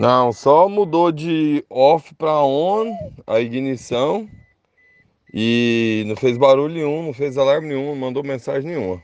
Não, só mudou de off para on a ignição e não fez barulho nenhum, não fez alarme nenhum, não mandou mensagem nenhuma.